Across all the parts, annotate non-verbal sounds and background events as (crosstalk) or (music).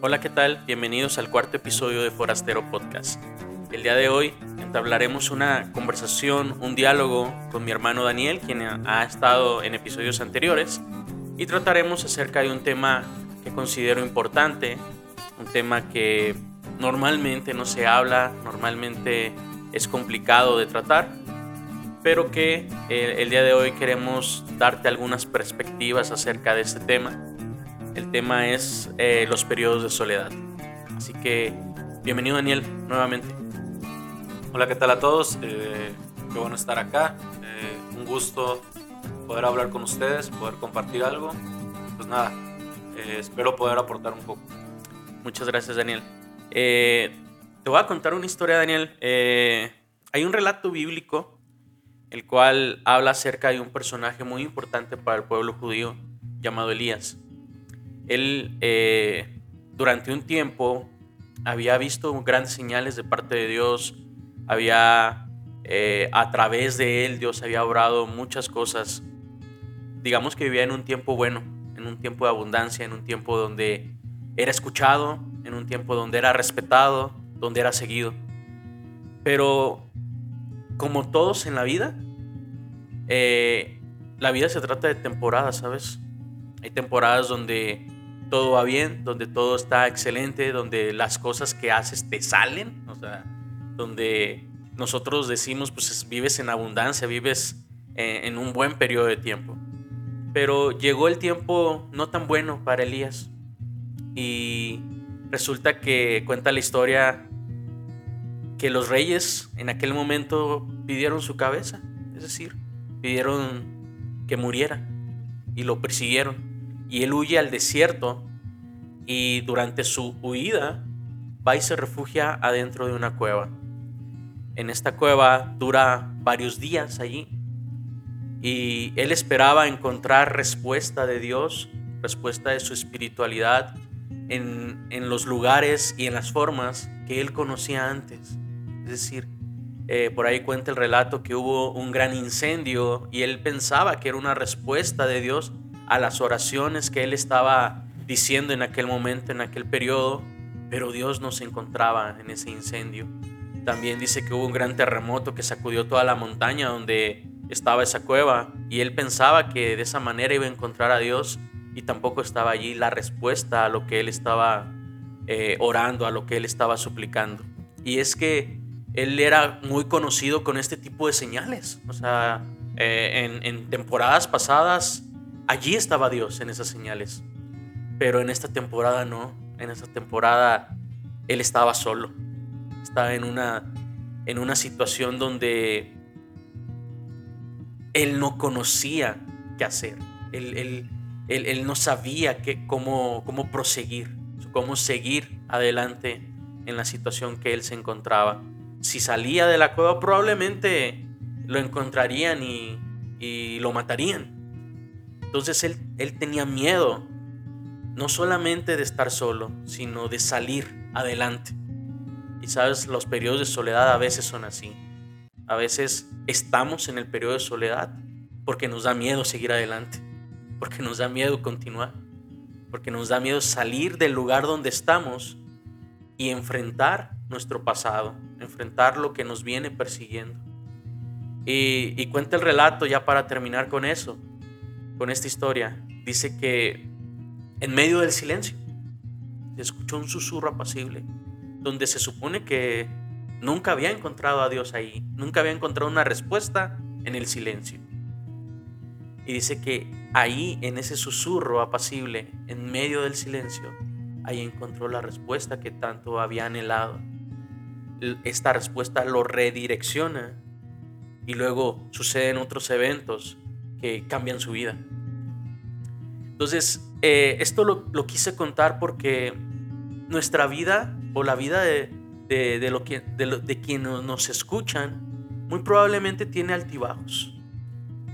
Hola, ¿qué tal? Bienvenidos al cuarto episodio de Forastero Podcast. El día de hoy entablaremos una conversación, un diálogo con mi hermano Daniel, quien ha estado en episodios anteriores, y trataremos acerca de un tema que considero importante, un tema que normalmente no se habla, normalmente es complicado de tratar, pero que eh, el día de hoy queremos darte algunas perspectivas acerca de este tema el tema es eh, los periodos de soledad. Así que bienvenido Daniel nuevamente. Hola, ¿qué tal a todos? Eh, qué bueno estar acá. Eh, un gusto poder hablar con ustedes, poder compartir algo. Pues nada, espero poder aportar un poco. Muchas gracias Daniel. te voy a contar una historia Daniel. hay un relato bíblico el cual habla acerca de un personaje muy importante para el pueblo judío llamado Elías. Él eh, durante un tiempo había visto grandes señales de parte de Dios, había eh, a través de él Dios había obrado muchas cosas. Digamos que vivía en un tiempo bueno, en un tiempo de abundancia, en un tiempo donde era escuchado, en un tiempo donde era respetado, donde era seguido. Pero como todos en la vida, eh, la vida se trata de temporadas, ¿sabes? Hay temporadas donde todo va bien, donde todo está excelente, donde las cosas que haces te salen, o sea, donde nosotros decimos, pues vives en abundancia, vives eh, en un buen periodo de tiempo. Pero llegó el tiempo no tan bueno para Elías y resulta que cuenta la historia que los reyes en aquel momento pidieron su cabeza, es decir, pidieron que muriera y lo persiguieron y él huye al desierto y durante su huida va y se refugia adentro de una cueva. En esta cueva dura varios días allí y él esperaba encontrar respuesta de Dios, respuesta de su espiritualidad en, en los lugares y en las formas que él conocía antes. Es decir, eh, por ahí cuenta el relato que hubo un gran incendio y él pensaba que era una respuesta de Dios a las oraciones que él estaba diciendo en aquel momento, en aquel periodo, pero Dios no se encontraba en ese incendio. También dice que hubo un gran terremoto que sacudió toda la montaña donde estaba esa cueva y él pensaba que de esa manera iba a encontrar a Dios y tampoco estaba allí la respuesta a lo que él estaba eh, orando, a lo que él estaba suplicando. Y es que él era muy conocido con este tipo de señales. O sea, eh, en temporadas pasadas Allí estaba Dios en esas señales. Pero en esta temporada no. En esta temporada Él estaba solo. Estaba en una, en una situación donde Él no conocía qué hacer. Él, él, no sabía qué, cómo, cómo proseguir, cómo seguir adelante en la situación que Él se encontraba. Si salía de la cueva probablemente lo encontrarían y, y lo matarían entonces él, él tenía miedo, no solamente de estar solo, sino de salir adelante. Y sabes, los periodos de soledad a veces son así. A veces estamos en el periodo de soledad porque nos da miedo seguir adelante, porque nos da miedo continuar, porque nos da miedo salir del lugar donde estamos y enfrentar nuestro pasado, enfrentar lo que nos viene persiguiendo. Y, y cuenta el relato ya para terminar con eso, con esta historia, dice que en medio del silencio se escuchó un susurro apacible, donde se supone que nunca había encontrado a Dios ahí, nunca había encontrado una respuesta en el silencio. Y dice que ahí, en ese susurro apacible, en medio del silencio, ahí encontró la respuesta que tanto había anhelado. Esta respuesta lo redirecciona y luego suceden otros eventos que cambian su vida. Entonces, eh, esto lo, quise contar porque nuestra vida o la vida de, de, lo que, de, quienes nos escuchan muy probablemente tiene altibajos.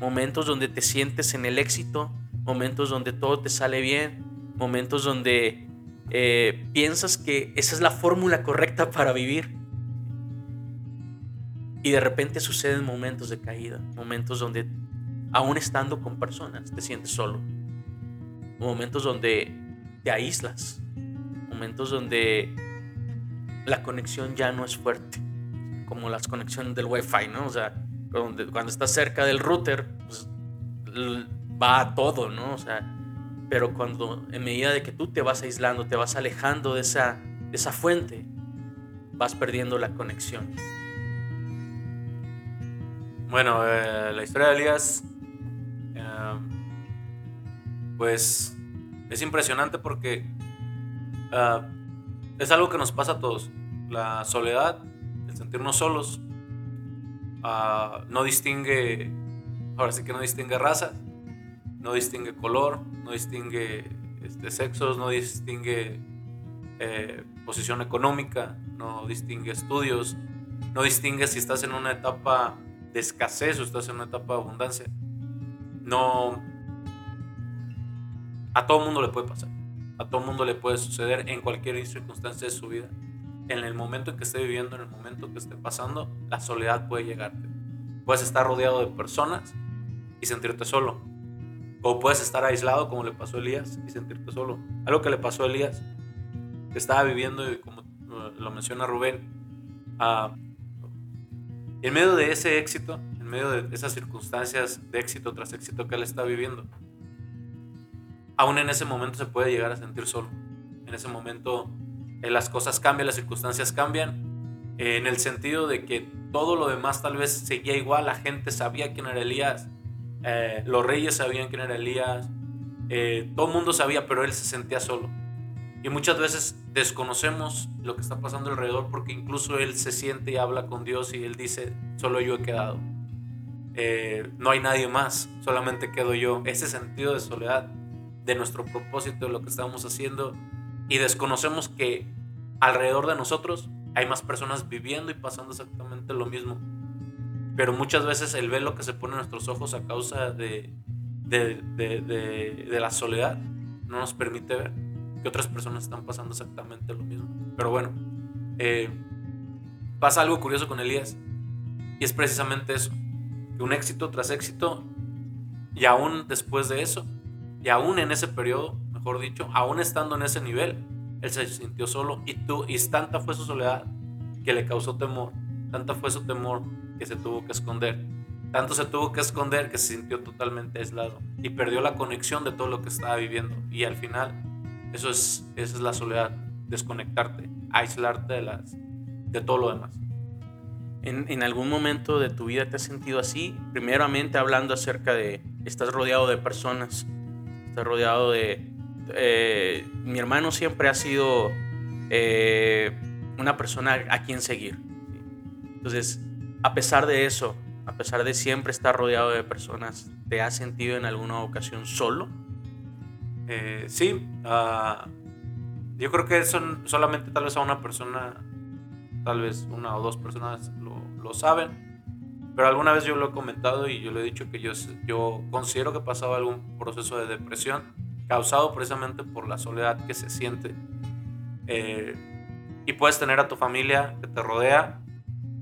Momentos donde te sientes en el éxito, momentos donde todo te sale bien, momentos donde eh, piensas que esa es la fórmula correcta para vivir. Y de repente suceden momentos de caída, momentos donde aún estando con personas, te sientes solo. Momentos donde te aíslas. momentos donde la conexión ya no es fuerte, como las conexiones del Wi-Fi, ¿no? O sea, cuando, cuando estás cerca del router, pues, va a todo, ¿no? O sea, pero cuando en medida de que tú te vas aislando, te vas alejando de esa, de esa fuente, vas perdiendo la conexión. Bueno, eh, la historia de Elías, eh, pues es impresionante porque uh, es algo que nos pasa a todos. La soledad, el sentirnos solos, uh, no distingue, ahora sí que no distingue razas, no distingue color, no distingue este, sexos, no distingue eh, posición económica, no distingue estudios, no distingue si estás en una etapa de escasez o estás en una etapa de abundancia. No. A todo mundo le puede pasar. A todo mundo le puede suceder en cualquier circunstancia de su vida. En el momento en que esté viviendo, en el momento que esté pasando, la soledad puede llegarte. Puedes estar rodeado de personas y sentirte solo. O puedes estar aislado como le pasó a Elías y sentirte solo. Algo que le pasó a Elías, que estaba viviendo y como lo menciona Rubén, en medio de ese éxito, en medio de esas circunstancias de éxito tras éxito que él está viviendo, aún en ese momento se puede llegar a sentir solo. En ese momento eh, las cosas cambian, las circunstancias cambian, eh, en el sentido de que todo lo demás tal vez seguía igual, la gente sabía quién era Elías, eh, los reyes sabían quién era Elías, todo el mundo sabía, pero él se sentía solo. Y muchas veces desconocemos lo que está pasando alrededor porque incluso él se siente y habla con Dios y él dice, solo yo he quedado. no hay nadie más, solamente quedo yo. Ese sentido de soledad de nuestro propósito, de lo que estamos haciendo y desconocemos que alrededor de nosotros hay más personas viviendo y pasando exactamente lo mismo. Pero muchas veces el velo que se pone en nuestros ojos a causa de, de, de, la soledad no nos permite ver que otras personas están pasando exactamente lo mismo. Pero bueno, eh, pasa algo curioso con Elías y es precisamente eso, un éxito tras éxito y aún después de eso y aún en ese periodo, mejor dicho, aún estando en ese nivel, él se sintió solo y, tú, y tanta fue su soledad que le causó temor, tanta fue su temor que se tuvo que esconder, tanto se tuvo que esconder que se sintió totalmente aislado y perdió la conexión de todo lo que estaba viviendo. Y al final, eso es, esa es la soledad, desconectarte, aislarte de, las, de todo lo demás. ¿En, ¿En, algún momento de tu vida te has sentido así? Primeramente hablando acerca de, estás rodeado de personas Estoy rodeado de... Eh, mi hermano siempre ha sido eh, una persona a quien seguir. Entonces, a pesar de eso, a pesar de siempre estar rodeado de personas, ¿te has sentido en alguna ocasión solo? Eh, sí, ah, yo creo que son solamente tal vez a una persona, tal vez una o dos personas lo, lo saben pero alguna vez yo lo he comentado y yo le he dicho que yo, yo considero que pasaba algún proceso de depresión causado precisamente por la soledad que se siente. Eh, y puedes tener a tu familia que te rodea,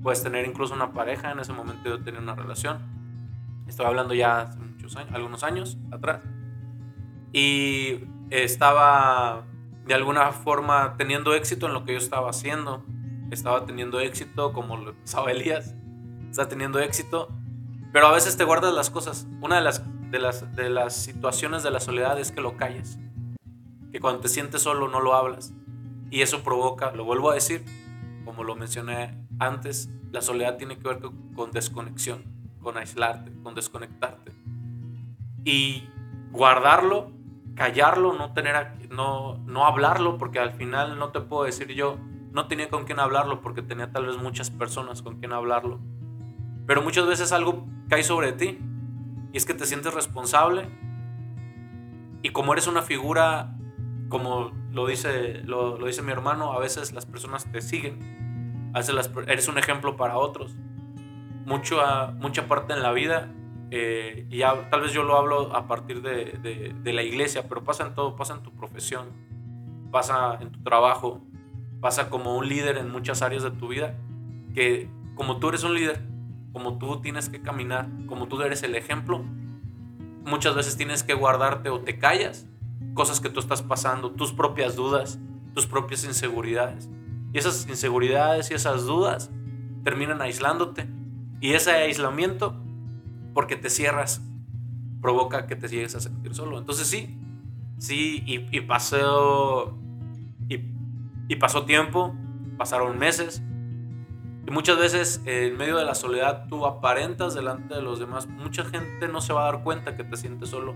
puedes tener incluso una pareja, en ese momento yo tenía una relación. Estoy hablando ya hace muchos años, algunos años atrás. Y estaba de alguna forma teniendo éxito en lo que yo estaba haciendo. Estaba teniendo éxito como lo (laughs) pasaba Elías está teniendo éxito, pero a veces te guardas las cosas. Una de las, de las, de las situaciones de la soledad es que lo calles, que cuando te sientes solo no lo hablas. Y eso provoca, lo vuelvo a decir, como lo mencioné antes, la soledad tiene que ver con, desconexión, con aislarte, con desconectarte. Y guardarlo, callarlo, no, tener, no, no hablarlo, porque al final no te puedo decir yo, no tenía con quién hablarlo porque tenía tal vez muchas personas con quien hablarlo. Pero muchas veces algo cae sobre ti y es que te sientes responsable y como eres una figura, como lo dice, lo, dice mi hermano, a veces las personas te siguen, a veces eres un ejemplo para otros. Mucho, mucha parte en la vida, eh, y tal vez yo lo hablo a partir de, de la iglesia, pero pasa en todo, pasa en tu profesión, pasa en tu trabajo, pasa como un líder en muchas áreas de tu vida, que como tú eres un líder, como tú tienes que caminar, como tú eres el ejemplo, muchas veces tienes que guardarte o te callas cosas que tú estás pasando, tus propias dudas, tus propias inseguridades. Y esas inseguridades y esas dudas terminan aislándote. Y ese aislamiento, porque te cierras, provoca que te llegues a sentir solo. Entonces sí, sí, y, pasó, pasó tiempo, pasaron meses, y muchas veces en medio de la soledad tú aparentas delante de los demás. Mucha gente no se va a dar cuenta que te sientes solo.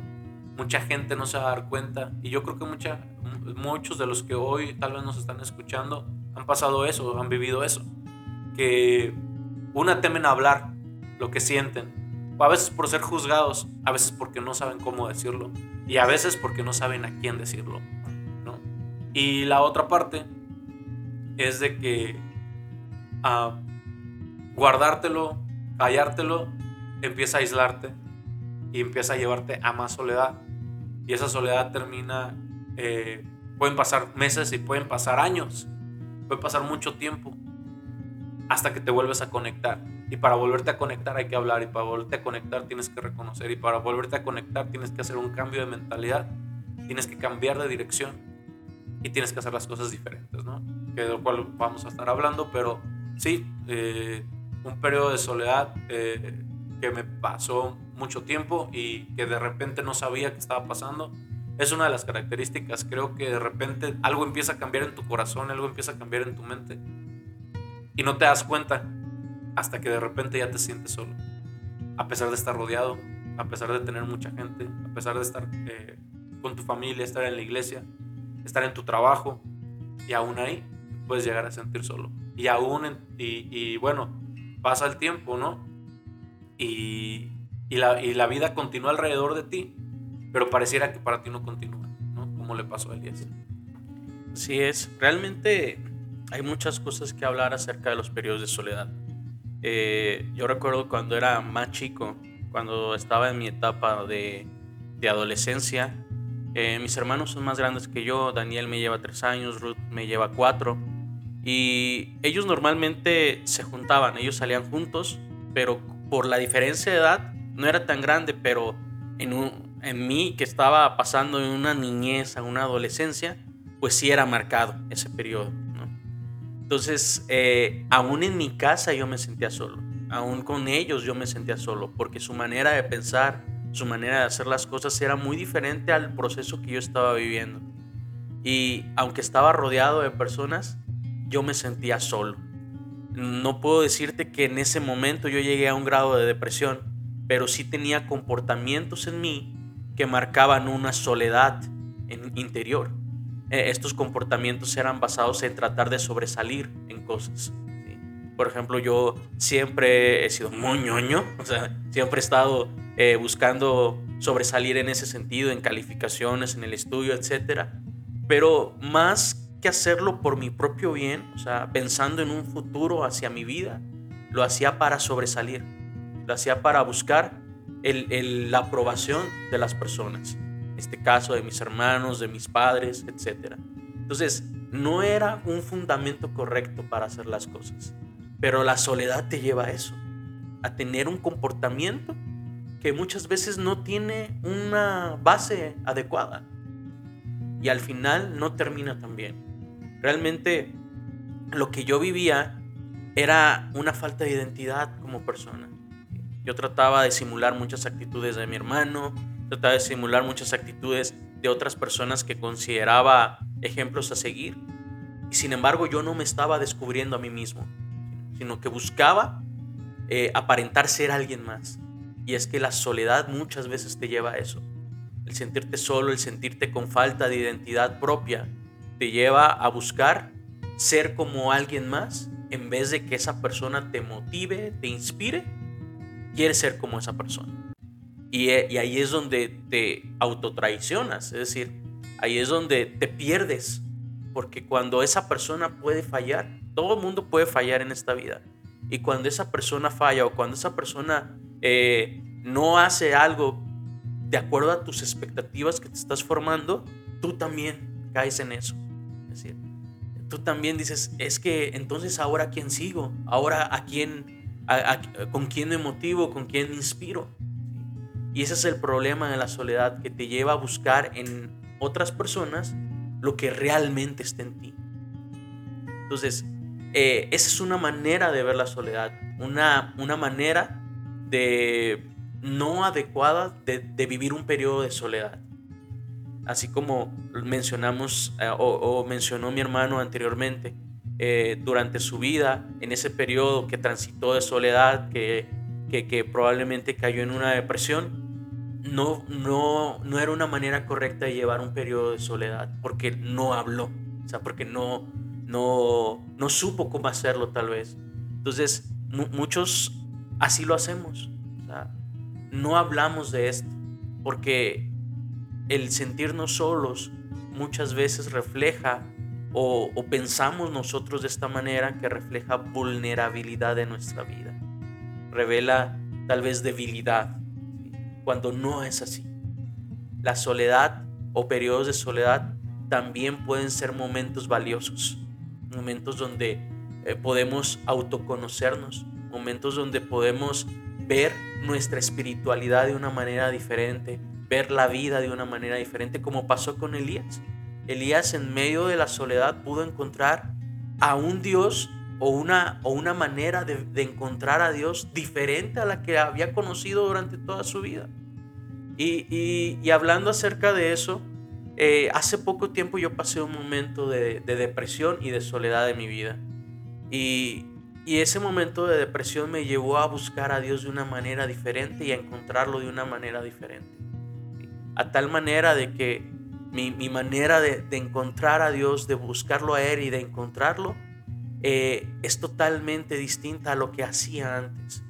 Mucha gente no se va a dar cuenta. Y yo creo que mucha, muchos de los que hoy tal vez nos están escuchando han pasado eso, han vivido eso. Que una temen hablar lo que sienten a veces por ser juzgados, a veces porque no saben cómo decirlo y a veces porque no saben a quién decirlo. ¿no? Y la otra parte es de que a guardártelo, callártelo, empieza a aislarte y empieza a llevarte a más soledad. Y esa soledad termina, eh, pueden pasar meses y pueden pasar años, puede pasar mucho tiempo hasta que te vuelves a conectar. Y para volverte a conectar hay que hablar y para volverte a conectar tienes que reconocer y para volverte a conectar tienes que hacer un cambio de mentalidad, tienes que cambiar de dirección y tienes que hacer las cosas diferentes, ¿no? Que de lo cual vamos a estar hablando, pero sí, eh, un periodo de soledad eh, que me pasó mucho tiempo y que de repente no sabía qué estaba pasando. Es una de las características, creo que de repente algo empieza a cambiar en tu corazón, algo empieza a cambiar en tu mente y no te das cuenta hasta que de repente ya te sientes solo. A pesar de estar rodeado, a pesar de tener mucha gente, a pesar de estar eh, con tu familia, estar en la iglesia, estar en tu trabajo, y aún ahí puedes llegar a sentir solo. Y aún, y, bueno, pasa el tiempo, ¿no? Y, y, la, y la vida continúa alrededor de ti, pero pareciera que para ti no continúa, ¿no? Como le pasó a Elías. Sí es, realmente hay muchas cosas que hablar acerca de los periodos de soledad. Eh, yo recuerdo cuando era más chico, cuando estaba en mi etapa de, de adolescencia, eh, mis hermanos son más grandes que yo, Daniel me lleva tres años, Ruth me lleva cuatro, y ellos normalmente se juntaban, ellos salían juntos, pero por la diferencia de edad no era tan grande, pero en, en mí que estaba pasando en una niñez, a una adolescencia, pues sí era marcado ese periodo. Entonces, eh, aún en mi casa yo me sentía solo, aún con ellos yo me sentía solo, porque su manera de pensar, su manera de hacer las cosas era muy diferente al proceso que yo estaba viviendo. Y aunque estaba rodeado de personas, yo me sentía solo. No puedo decirte que en ese momento yo llegué a un grado de depresión, pero sí tenía comportamientos en mí que marcaban una soledad en interior. Eh, estos comportamientos eran basados en tratar de sobresalir en cosas. Por ejemplo, yo siempre he sido muy ñoño, (laughs) o sea, siempre he estado eh, buscando sobresalir en ese sentido, en calificaciones, en el estudio, etc. Pero más que hacerlo por mi propio bien, o sea, pensando en un futuro hacia mi vida, lo hacía para sobresalir, lo hacía para buscar la aprobación de las personas este caso de mis hermanos, de mis padres, etc. Entonces, no era un fundamento correcto para hacer las cosas, pero la soledad te lleva a eso, a tener un comportamiento que muchas veces no tiene una base adecuada y al final no termina tan bien. Realmente lo que yo vivía era una falta de identidad como persona. Yo trataba de simular muchas actitudes de mi hermano, trataba de simular muchas actitudes de otras personas que consideraba ejemplos a seguir. Y sin embargo yo no me estaba descubriendo a mí mismo, sino que buscaba eh, aparentar ser alguien más. Y es que la soledad muchas veces te lleva a eso. El sentirte solo, el sentirte con falta de identidad propia, te lleva a buscar ser como alguien más en vez de que esa persona te motive, te inspire, quieres ser como esa persona. Eh, y, ahí es donde te autotraicionas, es decir, ahí es donde te pierdes, porque cuando esa persona puede fallar, todo el mundo puede fallar en esta vida, y cuando esa persona falla o cuando esa persona eh, no hace algo de acuerdo a tus expectativas que te estás formando, tú también caes en eso. Tú también dices, es que entonces ahora a quién sigo, ahora a quién, con quién me motivo, con quién me inspiro. Y ese es el problema de la soledad que te lleva a buscar en otras personas lo que realmente está en ti. Entonces, eh, esa es una manera de ver la soledad, una, una manera de no adecuada de, vivir un periodo de soledad. Así como mencionamos eh, o, mencionó mi hermano anteriormente, eh, durante su vida, en ese periodo que transitó de soledad, que, que, probablemente cayó en una depresión, no, no, no era una manera correcta de llevar un periodo de soledad, porque no habló, o sea, porque no, no, no supo cómo hacerlo tal vez. Entonces, muchos así lo hacemos. no hablamos de esto, porque el sentirnos solos muchas veces refleja o, pensamos nosotros de esta manera que refleja vulnerabilidad de nuestra vida. Revela tal vez debilidad, cuando no es así. La soledad o periodos de soledad también pueden ser momentos valiosos momentos donde eh, podemos autoconocernos, momentos donde podemos ver nuestra espiritualidad de una manera diferente, ver la vida de una manera diferente, como pasó con Elías. Elías en medio de la soledad pudo encontrar a un Dios o una, o una manera de, encontrar a Dios diferente a la que había conocido durante toda su vida. y hablando acerca de eso, eh, hace poco tiempo yo pasé un momento de, depresión y de soledad en mi vida. Y, ese momento de depresión me llevó a buscar a Dios de una manera diferente y a encontrarlo de una manera diferente. A tal manera de que mi, manera de, encontrar a Dios, de buscarlo a Él y de encontrarlo, eh, es totalmente distinta a lo que hacía antes.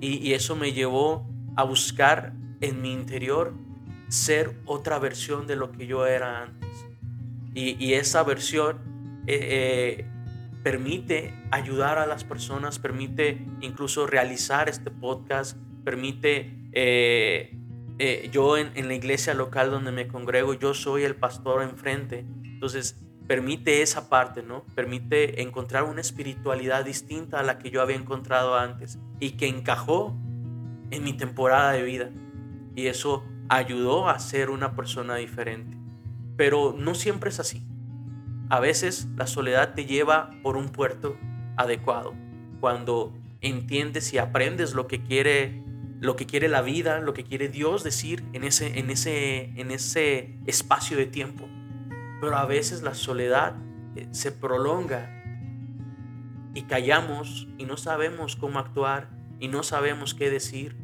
y eso me llevó a buscar en mi interior ser otra versión de lo que yo era antes. Y, esa versión eh, eh, permite ayudar a las personas, permite incluso realizar este podcast, permite, yo en, en, la iglesia local donde me congrego, yo soy el pastor enfrente, entonces permite esa parte, ¿no? Permite encontrar una espiritualidad distinta a la que yo había encontrado antes y que encajó en mi temporada de vida. Y eso ayudó a ser una persona diferente. Pero no siempre es así. A veces la soledad te lleva por un puerto adecuado. Cuando entiendes y aprendes lo que quiere lo que quiere la vida, lo que quiere Dios decir en ese en ese en ese espacio de tiempo. Pero a veces la soledad eh, se prolonga y callamos y no sabemos cómo actuar y no sabemos qué decir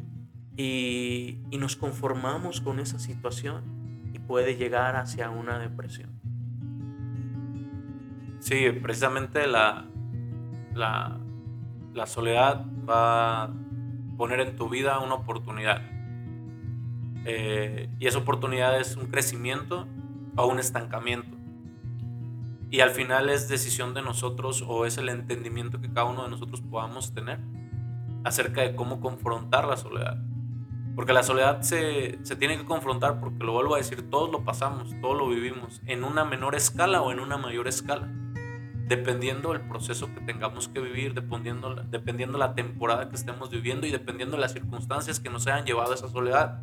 y, nos conformamos con esa situación y puede llegar hacia una depresión. Sí, precisamente la, la, la soledad va poner en tu vida una oportunidad. Eh, y esa oportunidad es un crecimiento o un estancamiento. Y al final es decisión de nosotros o es el entendimiento que cada uno de nosotros podamos tener acerca de cómo confrontar la soledad. Porque la soledad se, tiene que confrontar, porque lo vuelvo a decir, todos lo pasamos, todos lo vivimos, en una menor escala o en una mayor escala, dependiendo del proceso que tengamos que vivir, dependiendo, dependiendo la temporada que estemos viviendo y dependiendo de las circunstancias que nos hayan llevado a esa soledad.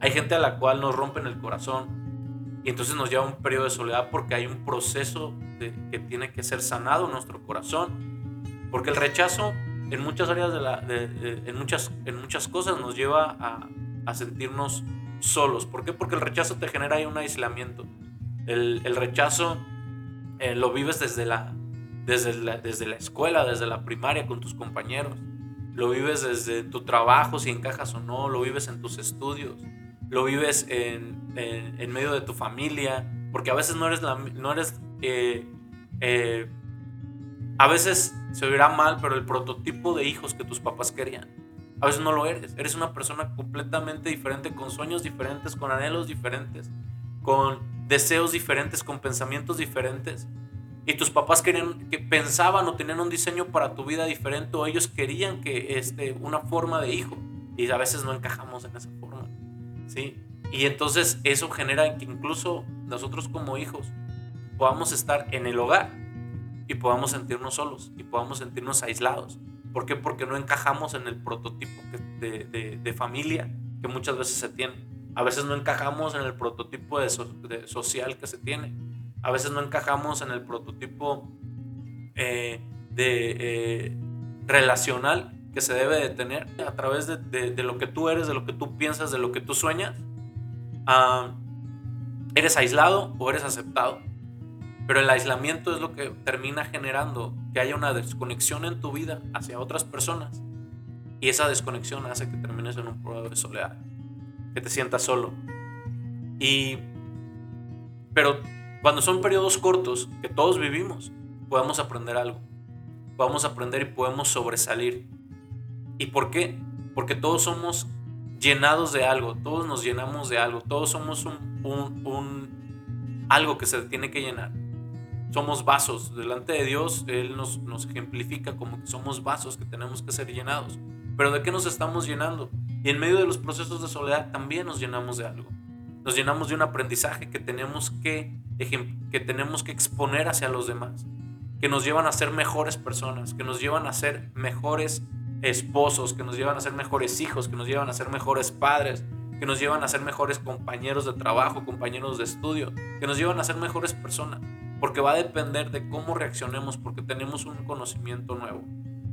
Hay gente a la cual nos rompen el corazón y entonces nos lleva un periodo de soledad porque hay un proceso que tiene que ser sanado nuestro corazón. Porque el rechazo en muchas áreas de la, en, muchas, en muchas cosas nos lleva a, a, sentirnos solos. ¿Por qué? Porque el rechazo te genera ahí un aislamiento. El, el rechazo eh, lo vives desde la, desde, desde la escuela, desde la primaria con tus compañeros. Lo vives desde tu trabajo, si encajas o no. Lo vives en tus estudios. Lo vives en, en, medio de tu familia. Porque a veces no eres, no eres eh, eh, a veces se oirá mal, pero el prototipo de hijos que tus papás querían. A veces no lo eres. Eres una persona completamente diferente, con sueños diferentes, con anhelos diferentes, con deseos diferentes, con pensamientos diferentes. Y tus papás querían, que pensaban o tenían un diseño para tu vida diferente, o ellos querían que este, una forma de hijo. Y a veces no encajamos en esa forma. ¿sí? Y entonces eso genera que incluso nosotros como hijos podamos estar en el hogar y podamos sentirnos solos y podamos sentirnos aislados. ¿Por qué? Porque no encajamos en el prototipo de, de, familia que muchas veces se tiene. A veces no encajamos en el prototipo de, social que se tiene. A veces no encajamos en el prototipo eh, de eh, relacional que se debe de tener a través de, lo que tú eres, de lo que tú piensas, de lo que tú sueñas. Ah, ¿Eres aislado o eres aceptado? Pero el aislamiento es lo que termina generando que haya una desconexión en tu vida hacia otras personas. Y esa desconexión hace que termines en un periodo de soledad, que te sientas solo. Y pero cuando son periodos cortos que todos vivimos, podemos aprender algo. Podemos aprender y podemos sobresalir. ¿Y por qué? Porque todos somos llenados de algo, todos nos llenamos de algo, todos somos un, un, un algo que se tiene que llenar somos vasos. Delante de Dios, Él nos, nos ejemplifica como que somos vasos que tenemos que ser llenados. Pero ¿de qué nos estamos llenando? Y en medio de los procesos de soledad también nos llenamos de algo. Nos llenamos de un aprendizaje que tenemos que, que tenemos que exponer hacia los demás. Que nos llevan a ser mejores personas, que nos llevan a ser mejores esposos, que nos llevan a ser mejores hijos, que nos llevan a ser mejores padres, que nos llevan a ser mejores compañeros de trabajo, compañeros de estudio, que nos llevan a ser mejores personas porque va a depender de cómo reaccionemos, porque tenemos un conocimiento nuevo.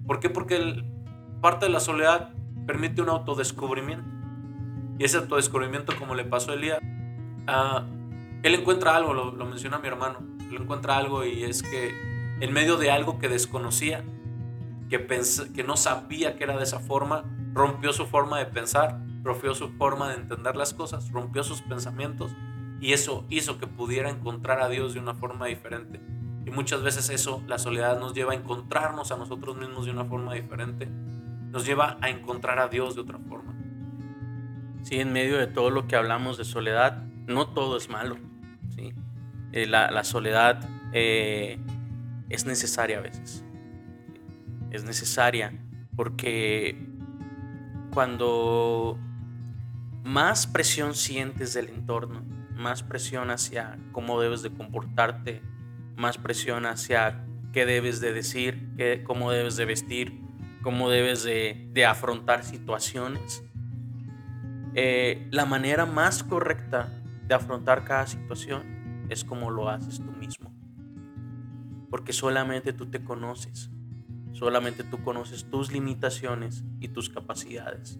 ¿Por qué? Porque parte de la soledad permite un autodescubrimiento. Y ese autodescubrimiento, como le pasó a Elías, ah, él encuentra algo, lo, menciona mi hermano, él encuentra algo y es que en medio de algo que desconocía, que, que no sabía que era de esa forma, rompió su forma de pensar, rompió su forma de entender las cosas, rompió sus pensamientos y eso hizo que pudiera encontrar a Dios de una forma diferente. Y muchas veces eso, la soledad nos lleva a encontrarnos a nosotros mismos de una forma diferente. Nos lleva a encontrar a Dios de otra forma. Sí, en medio de todo lo que hablamos de soledad, no todo es malo. ¿sí? Eh, la, soledad eh, es necesaria a veces. Es necesaria porque cuando más presión sientes del entorno, más presión hacia cómo debes de comportarte, más presión hacia qué debes de decir, qué, cómo debes de vestir, cómo debes de, afrontar situaciones. Eh, la manera más correcta de afrontar cada situación es como lo haces tú mismo. Porque solamente tú te conoces, solamente tú conoces tus limitaciones y tus capacidades.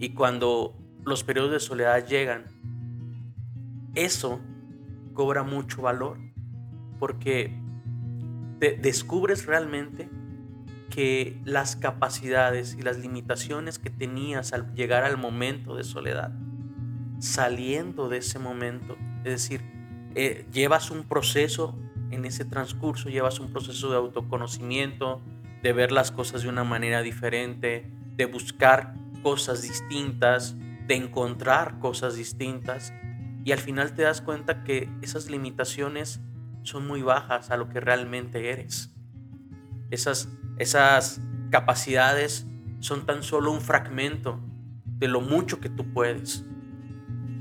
Y cuando los periodos de soledad llegan, eso cobra mucho valor porque te descubres realmente que las capacidades y las limitaciones que tenías al llegar al momento de soledad, saliendo de ese momento, es decir, eh, llevas un proceso en ese transcurso, llevas un proceso de autoconocimiento, de ver las cosas de una manera diferente, de buscar cosas distintas, de encontrar cosas distintas y al final te das cuenta que esas limitaciones son muy bajas a lo que realmente eres. Esas, esas capacidades son tan solo un fragmento de lo mucho que tú puedes.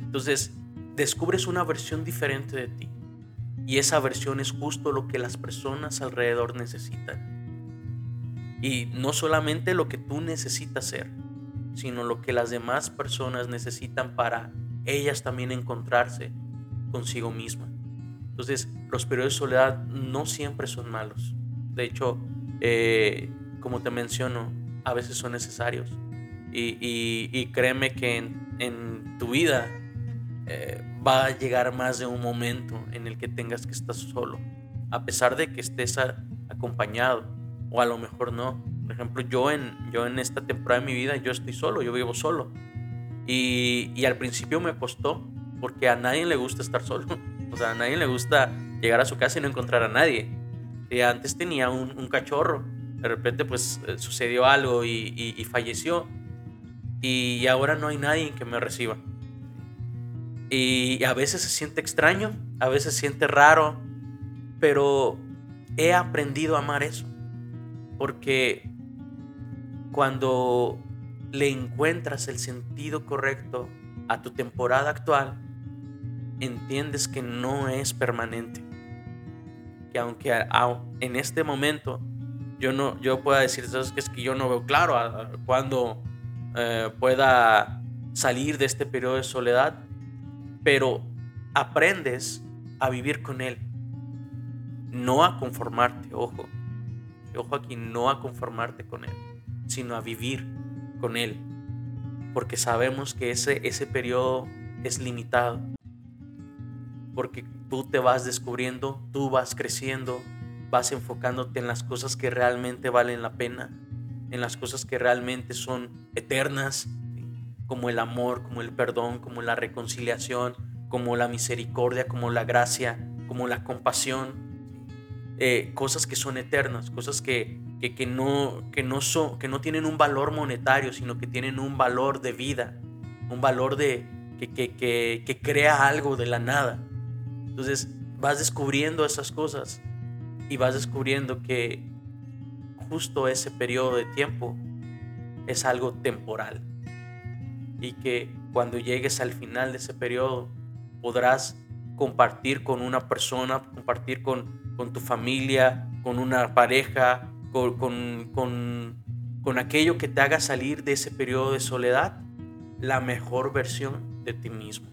Entonces, descubres una versión diferente de ti. Y esa versión es justo lo que las personas alrededor necesitan. Y no solamente lo que tú necesitas ser, sino lo que las demás personas necesitan para ellas también encontrarse consigo misma. Entonces, los periodos de soledad no siempre son malos. De hecho, eh, como te menciono, a veces son necesarios. Y, créeme que en, tu vida eh, va a llegar más de un momento en el que tengas que estar solo, a pesar de que estés acompañado, o a lo mejor no. Por ejemplo, yo en, yo en esta temporada de mi vida, yo estoy solo, yo vivo solo. Y, al principio me costó, porque a nadie le gusta estar solo. (laughs) O sea, a nadie le gusta llegar a su casa y no encontrar a nadie. Y antes tenía un, cachorro, de repente pues eh, sucedió algo y, falleció. Y ahora no hay nadie que me reciba. Y a veces se siente extraño, a veces se siente raro, pero he aprendido a amar eso. Porque cuando le encuentras el sentido correcto a tu temporada actual, entiendes que no es permanente. Que aunque en este momento yo no yo pueda decir que es que yo no veo claro cuando eh, pueda salir de este periodo de soledad, pero aprendes a vivir con él no a conformarte, ojo, ojo aquí, no a conformarte con Él, sino a vivir con Él, porque sabemos que ese, ese periodo es limitado, porque tú te vas descubriendo, tú vas creciendo, vas enfocándote en las cosas que realmente valen la pena, en las cosas que realmente son eternas, como el amor, como el perdón, como la reconciliación, como la misericordia, como la gracia, como la compasión, eh, cosas que son eternas, cosas que, que, no, que, no son, que no tienen un valor monetario, sino que tienen un valor de vida, un valor de, que, que, que crea algo de la nada. Entonces vas descubriendo esas cosas y vas descubriendo que justo ese periodo de tiempo es algo temporal y que cuando llegues al final de ese periodo podrás compartir con una persona, compartir con, con tu familia, con una pareja, con, con, con, aquello que te haga salir de ese periodo de soledad, la mejor versión de ti mismo.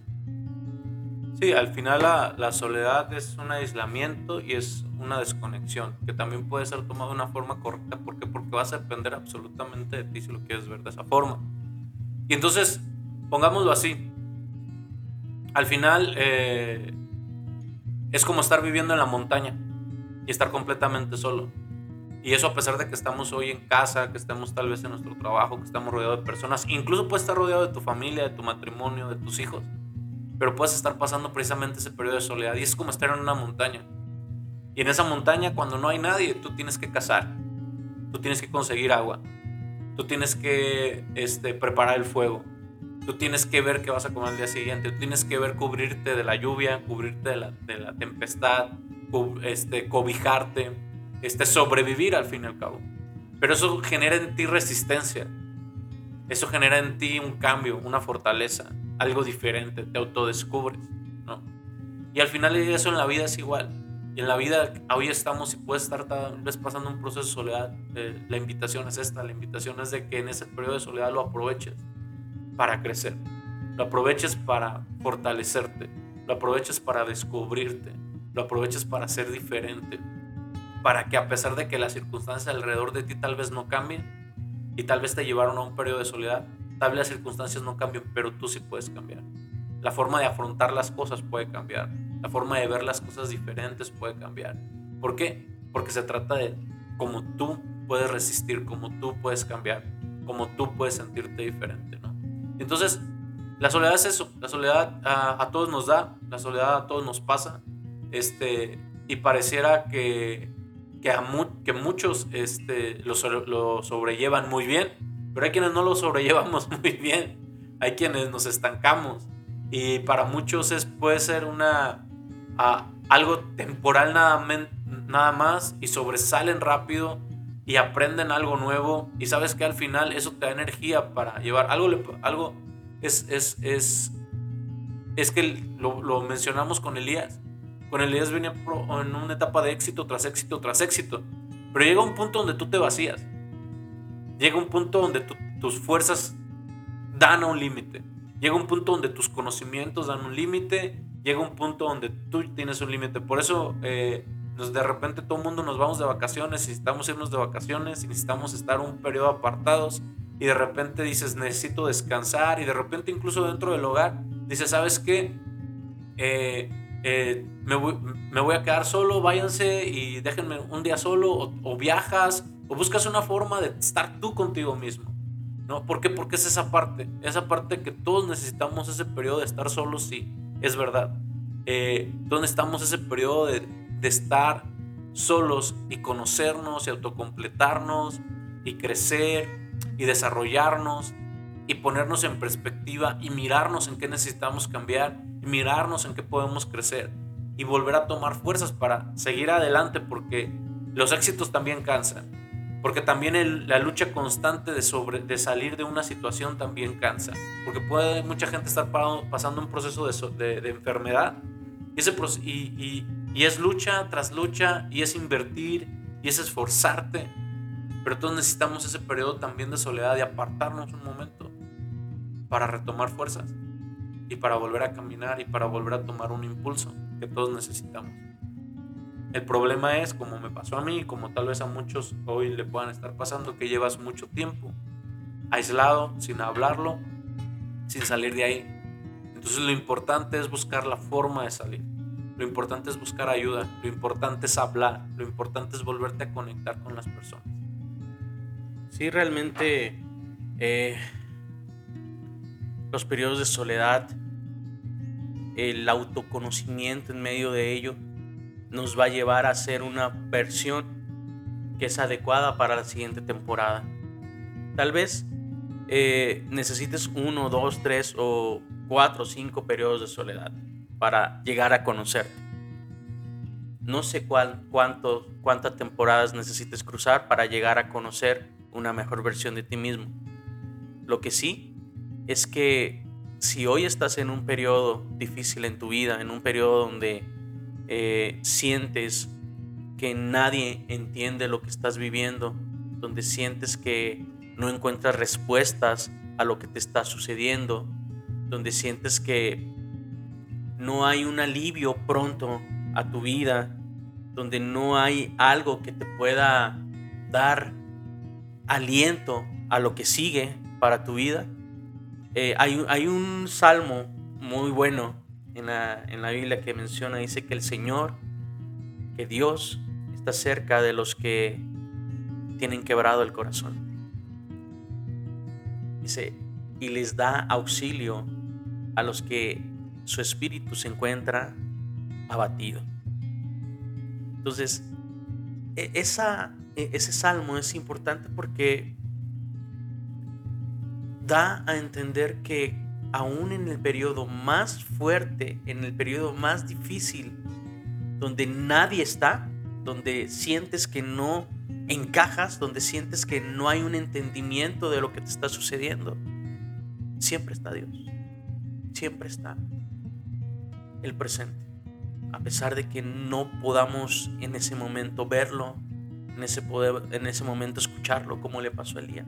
Sí, al final la, soledad es un aislamiento y es una desconexión, que también puede ser tomado de una forma correcta. ¿Por qué? Porque vas a depender absolutamente de ti si lo quieres ver de esa forma. Y entonces, pongámoslo así, al final eh, es como estar viviendo en la montaña y estar completamente solo. Y eso a pesar de que estamos hoy en casa, que estemos tal vez en nuestro trabajo, que estamos rodeados de personas, incluso puedes estar rodeado de tu familia, de tu matrimonio, de tus hijos, pero puedes estar pasando precisamente ese periodo de soledad y es como estar en una montaña. Y en esa montaña cuando no hay nadie, tú tienes que cazar, tú tienes que conseguir agua, tú tienes que este, preparar el fuego, Tú tienes que ver qué vas a comer el día siguiente. Tú tienes que ver cubrirte de la lluvia, cubrirte de la, de la tempestad, este, cobijarte, este, sobrevivir al fin y al cabo. Pero eso genera en ti resistencia. Eso genera en ti un cambio, una fortaleza, algo diferente. Te autodescubres, ¿no? Y al final eso en la vida es igual. Y en la vida hoy estamos y puedes estar tal vez pasando un proceso de soledad. Eh, la invitación es esta, la invitación es de que en ese periodo de soledad lo aproveches para crecer, lo aproveches para fortalecerte, lo aproveches para descubrirte, lo aproveches para ser diferente, para que a pesar de que las circunstancias alrededor de ti tal vez no cambien y tal vez te llevaron a un periodo de soledad, tal vez las circunstancias no cambien, pero tú sí puedes cambiar. La forma de afrontar las cosas puede cambiar, la forma de ver las cosas diferentes puede cambiar. ¿Por qué? Porque se trata de cómo tú puedes resistir, cómo tú puedes cambiar, cómo tú puedes sentirte diferente, ¿no? Entonces, la soledad es eso, la soledad a, todos nos da, la soledad a todos nos pasa, este, y pareciera que, que, a que muchos este, lo, lo sobrellevan muy bien, pero hay quienes no lo sobrellevamos (laughs) muy bien, hay quienes nos estancamos, y para muchos es, puede ser una, algo temporal nada, nada más, y sobresalen rápido, y aprenden algo nuevo y sabes que al final eso te da energía para llevar algo, algo es, es, es, es que lo, lo mencionamos con Elías. Con Elías venía en una etapa de éxito tras éxito tras éxito. Pero llega un punto donde tú te vacías. Llega un punto donde tus fuerzas dan a un límite. Llega un punto donde tus conocimientos dan un límite. Llega un punto donde tú tienes un límite. Por eso eh, de repente todo el mundo nos vamos de vacaciones, necesitamos irnos de vacaciones, necesitamos estar un periodo apartados y de repente dices necesito descansar y de repente incluso dentro del hogar dices, ¿sabes qué? Eh, eh, me, voy, a quedar solo, váyanse y déjenme un día solo o, o, viajas o buscas una forma de estar tú contigo mismo. ¿No? ¿Por qué? Porque es esa parte, esa parte que todos necesitamos ese periodo de estar solos, sí, es verdad. Eh, ¿Dónde estamos ese periodo de, de estar solos y conocernos y autocompletarnos y crecer y desarrollarnos y ponernos en perspectiva y mirarnos en qué necesitamos cambiar y mirarnos en qué podemos crecer y volver a tomar fuerzas para seguir adelante porque los éxitos también cansan. Porque también la lucha constante de, sobre, de salir de una situación también cansa. Porque puede mucha gente estar pasando un proceso de, enfermedad y, ese, y, y es lucha tras lucha, y es invertir, y es esforzarte. Pero todos necesitamos ese periodo también de soledad, de apartarnos un momento para retomar fuerzas y para volver a caminar y para volver a tomar un impulso que todos necesitamos. El problema es, como me pasó a mí, como tal vez a muchos hoy le puedan estar pasando, que llevas mucho tiempo aislado, sin hablarlo, sin salir de ahí. Entonces lo importante es buscar la forma de salir. Lo importante es buscar ayuda. Lo importante es hablar. Lo importante es volverte a conectar con las personas. Sí, realmente eh, los periodos de soledad, el autoconocimiento en medio de ello, nos va a llevar a ser una versión que es adecuada para la siguiente temporada. Tal vez eh, necesites uno, dos, tres o cuatro o cinco periodos de soledad para llegar a conocerte. No sé cuál, cuántas temporadas necesites cruzar para llegar a conocer una mejor versión de ti mismo. Lo que sí es que si hoy estás en un periodo difícil en tu vida, en un periodo donde eh, sientes que nadie entiende lo que estás viviendo, donde sientes que no encuentras respuestas a lo que te está sucediendo, donde sientes que no hay un alivio pronto a tu vida, donde no hay algo que te pueda dar aliento a lo que sigue para tu vida. Eh, hay, hay, un salmo muy bueno en la, en la Biblia que menciona, dice que el Señor, que Dios está cerca de los que tienen quebrado el corazón. Dice, y les da auxilio a los que su espíritu se encuentra abatido. Entonces, e, e, ese salmo es importante porque da a entender que aún en el periodo más fuerte, en el periodo más difícil, donde nadie está, donde sientes que no encajas, donde sientes que no hay un entendimiento de lo que te está sucediendo, siempre está Dios, siempre está el presente. A pesar de que no podamos en ese momento verlo, en ese, poder, en ese momento escucharlo, como le pasó a Elías.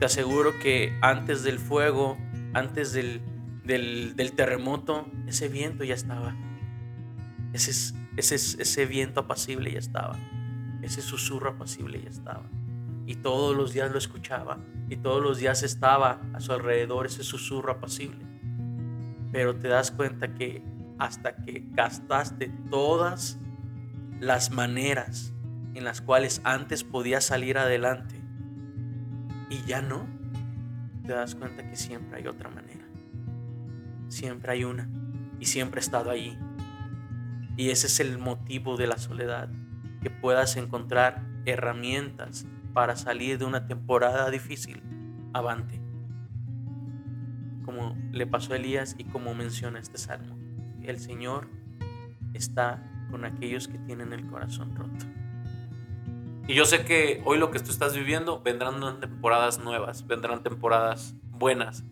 Te aseguro que antes del fuego, antes del, terremoto, ese viento ya estaba. Ese, ese, ese viento apacible ya estaba. Ese susurro apacible ya estaba. Y todos los días lo escuchaba. Y todos los días estaba a su alrededor ese susurro apacible. Pero te das cuenta que hasta que gastaste todas las maneras en las cuales antes podías salir adelante, y ya no, te das cuenta que siempre hay otra manera. Siempre hay una. Y siempre he estado allí. Y ese es el motivo de la soledad. Que puedas encontrar herramientas para salir de una temporada difícil. Avante. Como le pasó a Elías y como menciona este salmo. El Señor está con aquellos que tienen el corazón roto. Y yo sé que hoy lo que tú estás viviendo vendrán temporadas nuevas, vendrán temporadas buenas.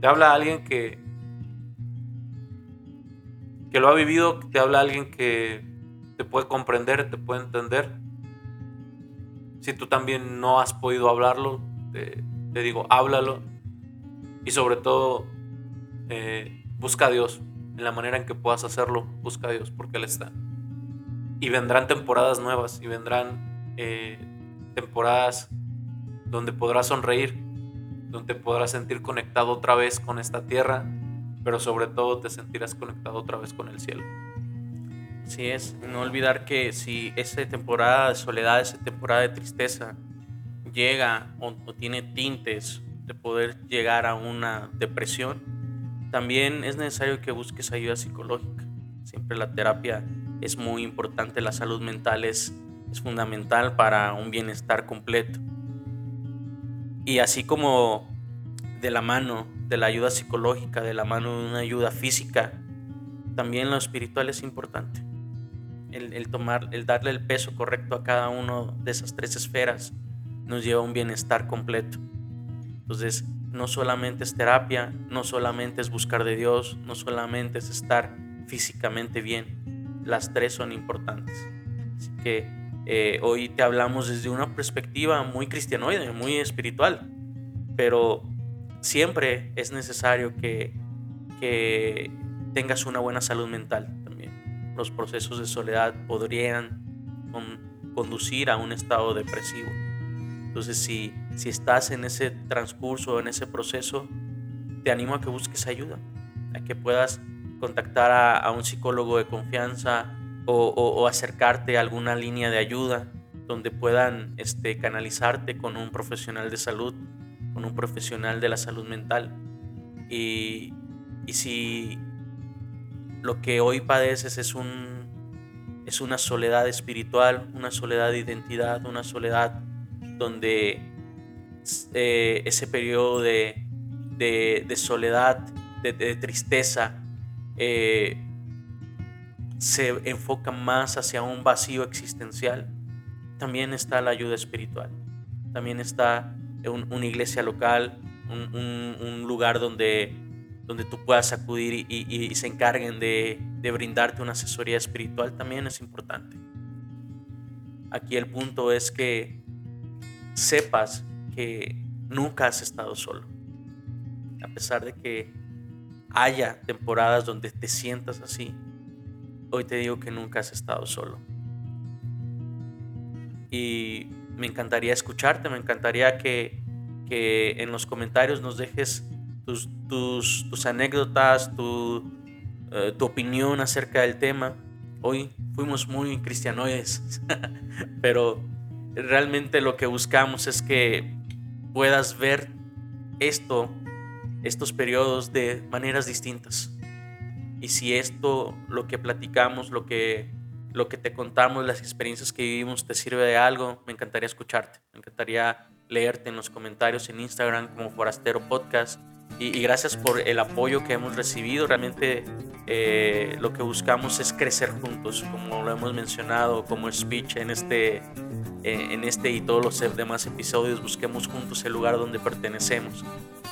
Te habla alguien que que lo ha vivido, te habla alguien que te puede comprender, te puede entender. Si tú también no has podido hablarlo, te, digo, háblalo. Y sobre todo, eh, busca a Dios. En la manera en que puedas hacerlo, busca a Dios, porque Él está. Y vendrán temporadas nuevas, y vendrán eh, temporadas donde podrás sonreír, donde podrás sentir conectado otra vez con esta tierra, pero sobre todo te sentirás conectado otra vez con el cielo. Así es, no olvidar que si esa temporada de soledad, esa temporada de tristeza llega o, o tiene tintes de poder llegar a una depresión, también es necesario que busques ayuda psicológica. Siempre la terapia es muy importante, la salud mental es es fundamental para un bienestar completo. Y así como de la mano de la ayuda psicológica, de la mano de una ayuda física, también lo espiritual es importante. El, tomar, el darle el peso correcto a cada uno de esas tres esferas nos lleva a un bienestar completo. Entonces, no solamente es terapia, no solamente es buscar de Dios, no solamente es estar físicamente bien. Las tres son importantes. Que eh, hoy te hablamos desde una perspectiva muy cristianoide, muy espiritual, pero siempre es necesario que, tengas una buena salud mental también. los procesos de soledad podrían conducir a un estado depresivo. Entonces, si, si estás en ese transcurso, en ese proceso, te animo a que busques ayuda, a que puedas contactar a, un psicólogo de confianza o, acercarte a alguna línea de ayuda donde puedan este, canalizarte con un profesional de salud, con un profesional de la salud mental. Y, y si lo que hoy padeces es, un, es una soledad espiritual, una soledad de identidad, una soledad donde eh, ese periodo de, de, soledad, de, tristeza, eh, se enfoca más hacia un vacío existencial, también está la ayuda espiritual, también está una iglesia local, un lugar donde donde tú puedas acudir y, se encarguen de, brindarte una asesoría espiritual también es importante. Aquí el punto es que sepas que nunca has estado solo. A pesar de que haya temporadas donde te sientas así, hoy te digo que nunca has estado solo. Y me encantaría escucharte, me encantaría que, que en los comentarios nos dejes tus, tus, anécdotas, tu, eh, tu opinión acerca del tema. Hoy fuimos muy cristianoides, (laughs) pero realmente lo que buscamos es que puedas ver esto, estos periodos de maneras distintas. Y si esto, lo que platicamos, lo que, lo que te contamos, las experiencias que vivimos te sirve de algo, me encantaría escucharte. Me encantaría leerte en los comentarios en Instagram como Forastero Podcast y, gracias por el apoyo que hemos recibido. Realmente eh, lo que buscamos es crecer juntos, como lo hemos mencionado como speech en este, eh, en este y todos los demás episodios. Busquemos juntos el lugar donde pertenecemos.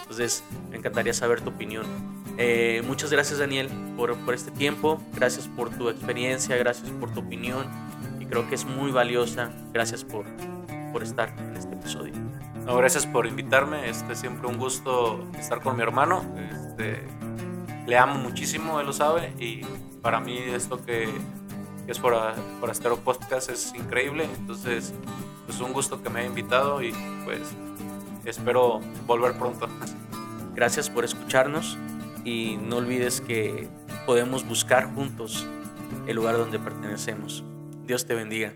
Entonces, me encantaría saber tu opinión. Eh, muchas gracias Daniel por, por este tiempo, gracias por tu experiencia, gracias por tu opinión y creo que es muy valiosa. Gracias por, por estar en este episodio. No, gracias por invitarme. Este, siempre un gusto estar con mi hermano. Este, le amo muchísimo, él lo sabe. Y para mí esto que, es por, por Astero Podcast es increíble. Entonces, es pues, un gusto que me haya invitado y pues espero volver pronto. Gracias por escucharnos y no olvides que podemos buscar juntos el lugar donde pertenecemos. Dios te bendiga.